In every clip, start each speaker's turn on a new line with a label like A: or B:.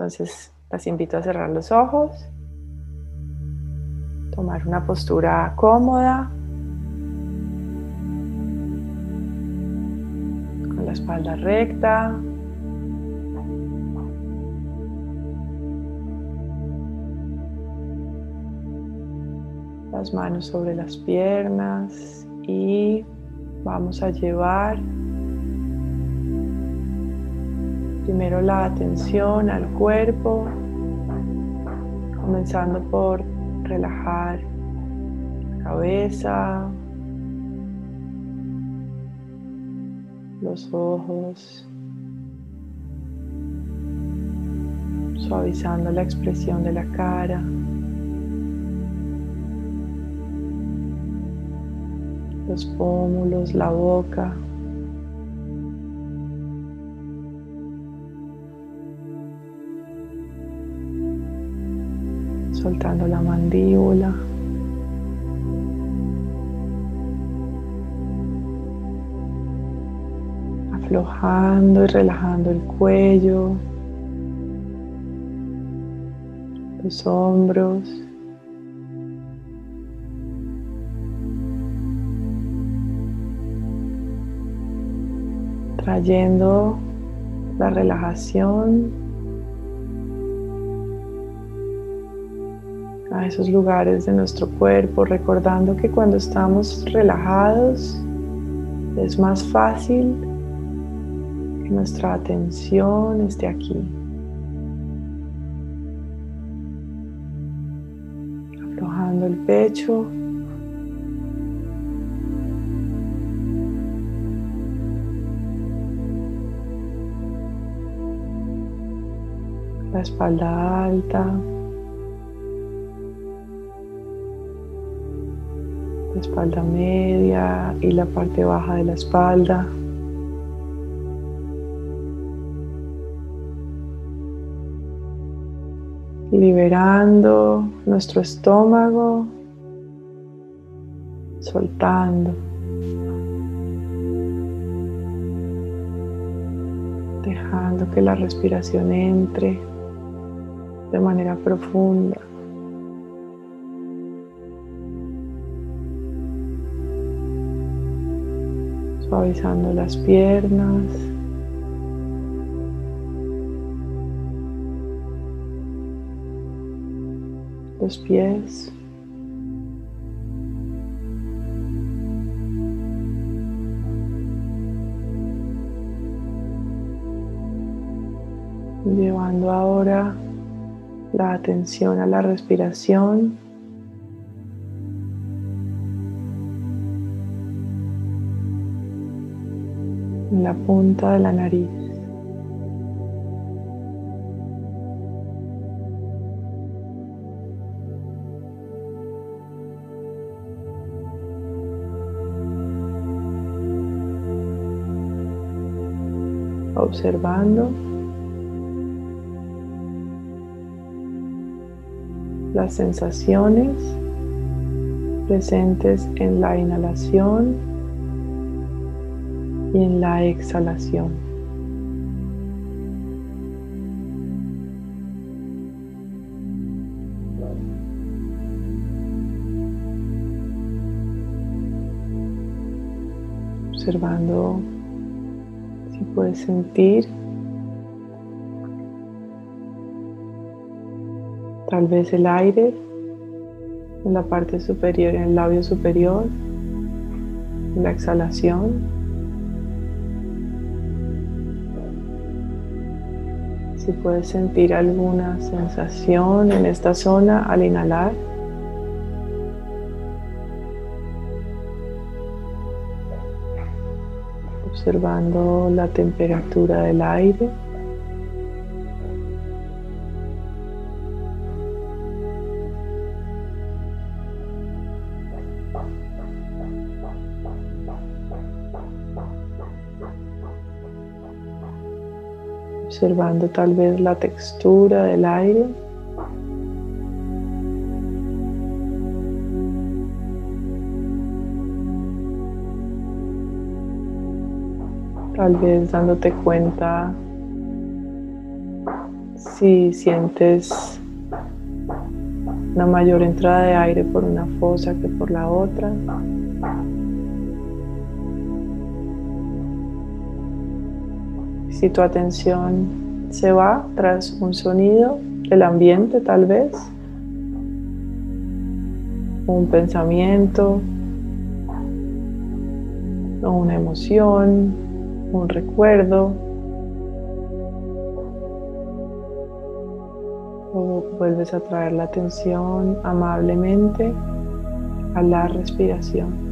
A: Entonces, las invito a cerrar los ojos, tomar una postura cómoda, con la espalda recta. Las manos sobre las piernas y vamos a llevar primero la atención al cuerpo, comenzando por relajar la cabeza, los ojos, suavizando la expresión de la cara. los pómulos, la boca. Soltando la mandíbula. Aflojando y relajando el cuello, los hombros. trayendo la relajación a esos lugares de nuestro cuerpo, recordando que cuando estamos relajados es más fácil que nuestra atención esté aquí. Aflojando el pecho. la espalda alta, la espalda media y la parte baja de la espalda. Liberando nuestro estómago, soltando. Dejando que la respiración entre de manera profunda. Suavizando las piernas. Los pies. Llevando ahora la atención a la respiración. La punta de la nariz. Observando las sensaciones presentes en la inhalación y en la exhalación. Observando si puedes sentir Tal vez el aire en la parte superior, en el labio superior, la exhalación. Si puedes sentir alguna sensación en esta zona al inhalar. Observando la temperatura del aire. Observando tal vez la textura del aire. Tal vez dándote cuenta Si sientes una mayor entrada de aire por una fosa que por la otra. Si tu atención se va tras un sonido del ambiente tal vez, un pensamiento, o una emoción, un recuerdo, o vuelves a traer la atención amablemente a la respiración.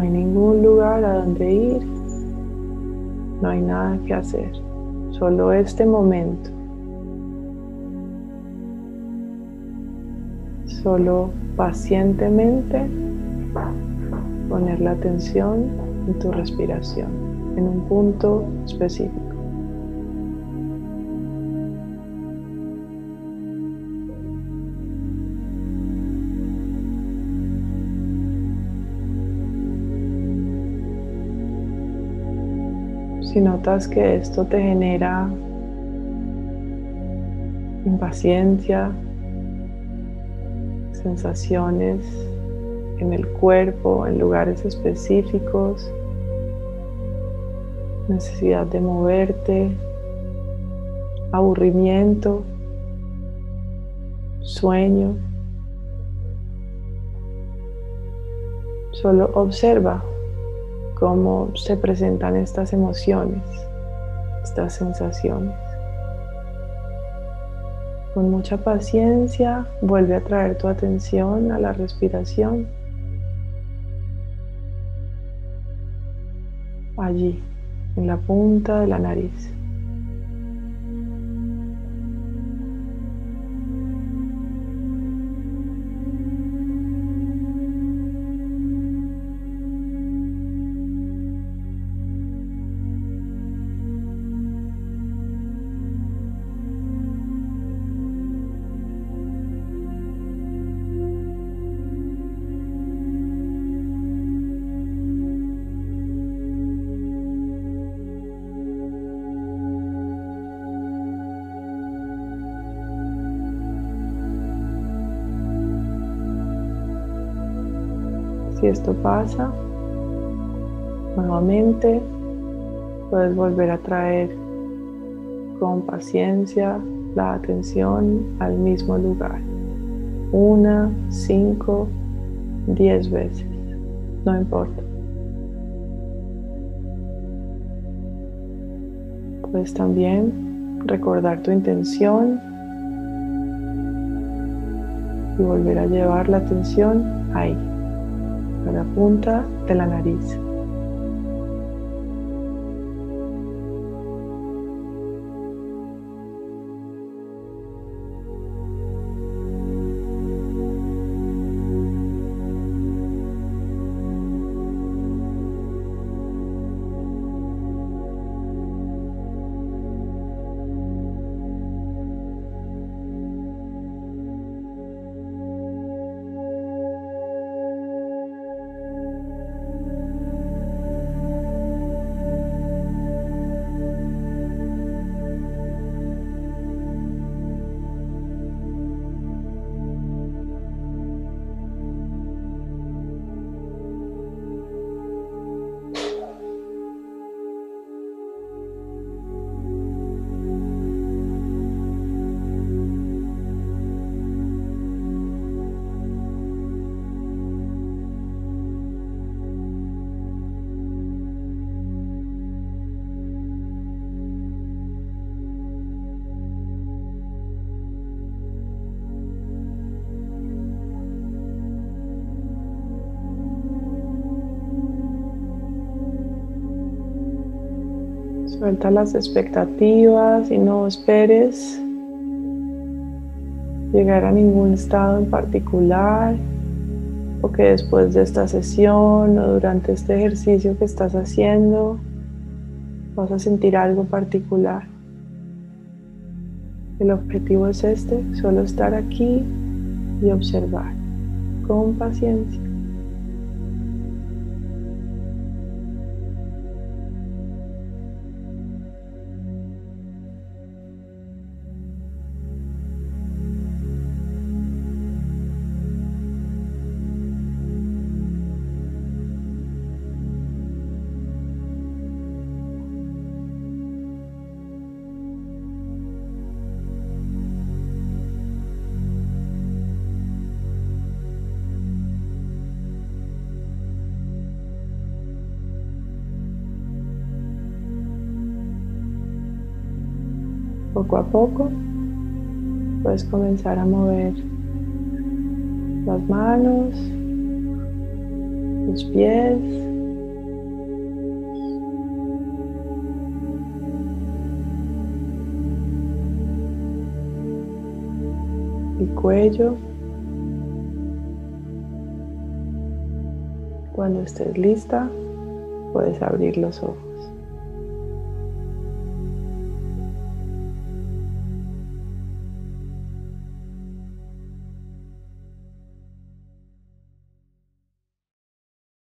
A: No hay ningún lugar a donde ir. No hay nada que hacer. Solo este momento. Solo pacientemente poner la atención en tu respiración, en un punto específico. Si notas que esto te genera impaciencia, sensaciones en el cuerpo, en lugares específicos, necesidad de moverte, aburrimiento, sueño. Solo observa cómo se presentan estas emociones, estas sensaciones. Con mucha paciencia vuelve a traer tu atención a la respiración. Allí, en la punta de la nariz. Si esto pasa, nuevamente puedes volver a traer con paciencia la atención al mismo lugar. Una, cinco, diez veces. No importa. Puedes también recordar tu intención y volver a llevar la atención ahí la punta de la nariz. Suelta las expectativas y no esperes llegar a ningún estado en particular o que después de esta sesión o durante este ejercicio que estás haciendo vas a sentir algo particular. El objetivo es este, solo estar aquí y observar con paciencia. Poco a poco puedes comenzar a mover las manos, los pies. El cuello. Cuando estés lista, puedes abrir los ojos.